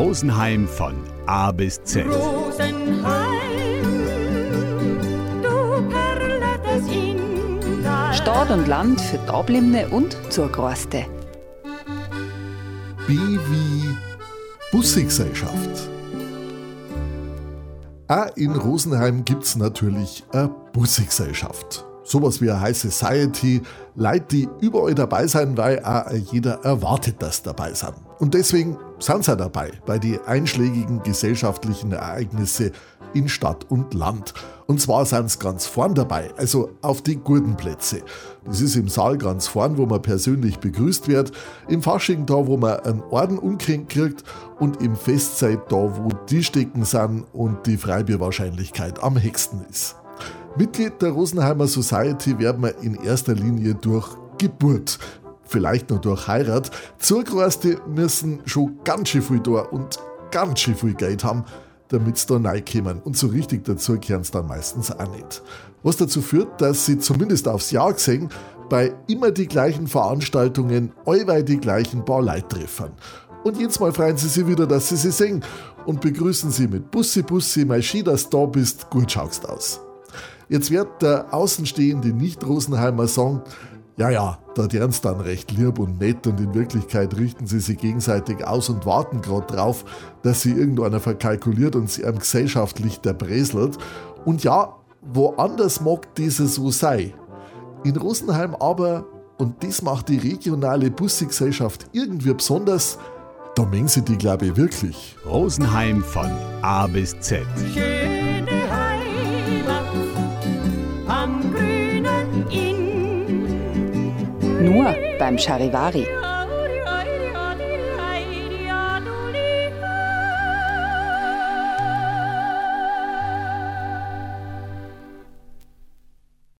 Rosenheim von A bis Z. Stadt und Land für Dablimne und Zurgroste. B wie Busgesellschaft. Auch in Rosenheim gibt es natürlich eine Busgesellschaft. Sowas wie eine High Society, Leute, die überall dabei sein, weil auch jeder erwartet, dass dabei sind. Und deswegen sie dabei bei den einschlägigen gesellschaftlichen Ereignisse in Stadt und Land. Und zwar sind sie ganz vorn dabei, also auf die guten Plätze. Das ist im Saal ganz vorn, wo man persönlich begrüßt wird, im Fasching da, wo man einen Orden umgehängt kriegt und im Festzeit da, wo die Stecken sind und die Freibierwahrscheinlichkeit am höchsten ist. Mitglied der Rosenheimer Society werden wir in erster Linie durch Geburt, vielleicht nur durch Heirat. Zugereiste müssen schon ganz schön viel da und ganz schön viel Geld haben, damit sie da reinkommen. Und so richtig dazu kehren sie dann meistens auch nicht. Was dazu führt, dass sie zumindest aufs Jahr gesehen bei immer die gleichen Veranstaltungen allweil die gleichen paar Leute treffen. Und jetzt mal freuen sie sich wieder, dass sie sie sehen und begrüßen sie mit Bussi Bussi, mein Ski, dass du da bist, gut schaust aus. Jetzt wird der außenstehende Nicht-Rosenheimer sagen, ja, ja, da deren dann recht lieb und nett und in Wirklichkeit richten sie sich gegenseitig aus und warten gerade drauf, dass sie irgendeiner verkalkuliert und sie am gesellschaftlich erbreselt. Und ja, woanders mag dieses so sein. In Rosenheim aber, und das macht die regionale Busgesellschaft irgendwie besonders, da mengen sie die, glaube ich, wirklich. Rosenheim von A bis Z. Schöne Nur beim Charivari.